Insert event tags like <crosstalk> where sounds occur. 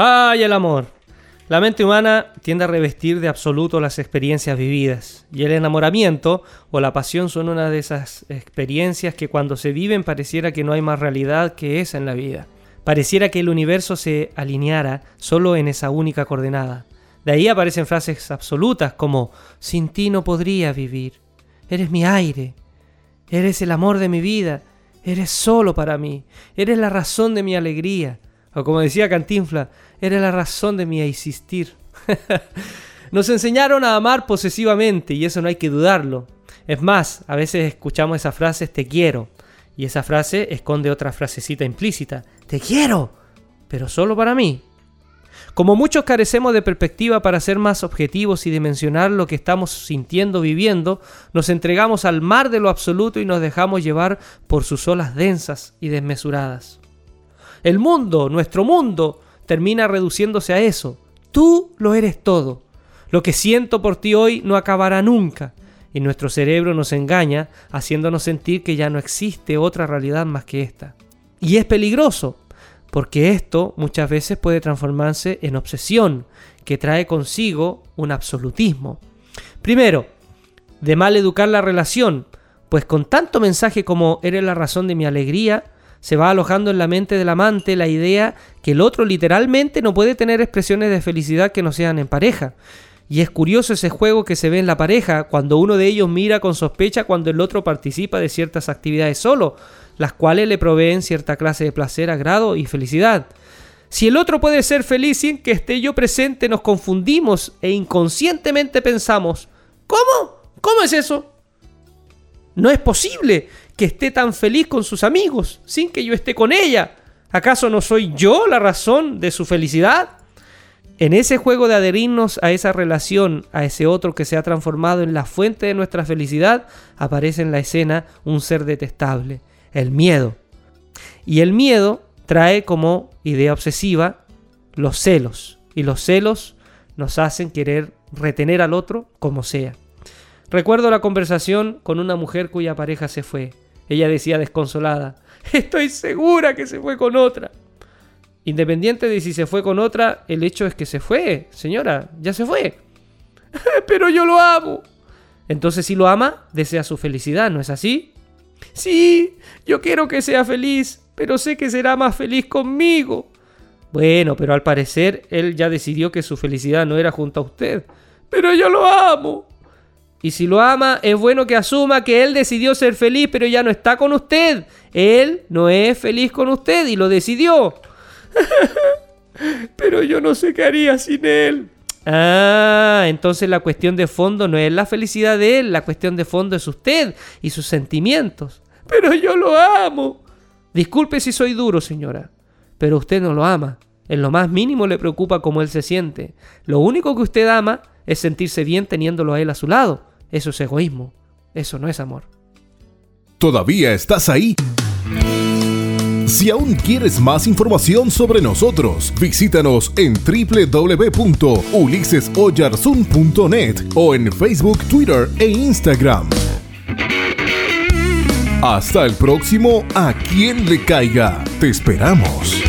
¡Ay, el amor! La mente humana tiende a revestir de absoluto las experiencias vividas, y el enamoramiento o la pasión son una de esas experiencias que cuando se viven pareciera que no hay más realidad que esa en la vida. Pareciera que el universo se alineara solo en esa única coordenada. De ahí aparecen frases absolutas como sin ti no podría vivir, eres mi aire, eres el amor de mi vida, eres solo para mí, eres la razón de mi alegría. O como decía Cantinfla, era la razón de mi existir. <laughs> Nos enseñaron a amar posesivamente y eso no hay que dudarlo. Es más, a veces escuchamos esa frase te quiero y esa frase esconde otra frasecita implícita, te quiero, pero solo para mí. Como muchos carecemos de perspectiva para ser más objetivos y dimensionar lo que estamos sintiendo, viviendo, nos entregamos al mar de lo absoluto y nos dejamos llevar por sus olas densas y desmesuradas. El mundo, nuestro mundo, termina reduciéndose a eso. Tú lo eres todo. Lo que siento por ti hoy no acabará nunca. Y nuestro cerebro nos engaña haciéndonos sentir que ya no existe otra realidad más que esta. Y es peligroso, porque esto muchas veces puede transformarse en obsesión, que trae consigo un absolutismo. Primero, de mal educar la relación, pues con tanto mensaje como eres la razón de mi alegría, se va alojando en la mente del amante la idea que el otro literalmente no puede tener expresiones de felicidad que no sean en pareja. Y es curioso ese juego que se ve en la pareja, cuando uno de ellos mira con sospecha cuando el otro participa de ciertas actividades solo, las cuales le proveen cierta clase de placer, agrado y felicidad. Si el otro puede ser feliz sin que esté yo presente, nos confundimos e inconscientemente pensamos, ¿cómo? ¿Cómo es eso? No es posible que esté tan feliz con sus amigos sin que yo esté con ella. ¿Acaso no soy yo la razón de su felicidad? En ese juego de adherirnos a esa relación, a ese otro que se ha transformado en la fuente de nuestra felicidad, aparece en la escena un ser detestable, el miedo. Y el miedo trae como idea obsesiva los celos. Y los celos nos hacen querer retener al otro como sea. Recuerdo la conversación con una mujer cuya pareja se fue. Ella decía desconsolada, <laughs> estoy segura que se fue con otra. Independiente de si se fue con otra, el hecho es que se fue, señora, ya se fue. <laughs> Pero yo lo amo. Entonces si lo ama, desea su felicidad, ¿no es así? Sí, yo quiero que sea feliz, pero sé que será más feliz conmigo. Bueno, pero al parecer él ya decidió que su felicidad no era junto a usted. Pero yo lo amo. Y si lo ama, es bueno que asuma que él decidió ser feliz, pero ya no está con usted. Él no es feliz con usted y lo decidió. <laughs> pero yo no sé qué haría sin él. Ah, entonces la cuestión de fondo no es la felicidad de él, la cuestión de fondo es usted y sus sentimientos. Pero yo lo amo. Disculpe si soy duro, señora, pero usted no lo ama. En lo más mínimo le preocupa cómo él se siente. Lo único que usted ama es sentirse bien teniéndolo a él a su lado. Eso es egoísmo. Eso no es amor. ¿Todavía estás ahí? Si aún quieres más información sobre nosotros, visítanos en www.ulisesoyarzun.net o en Facebook, Twitter e Instagram. Hasta el próximo A quien le caiga. Te esperamos.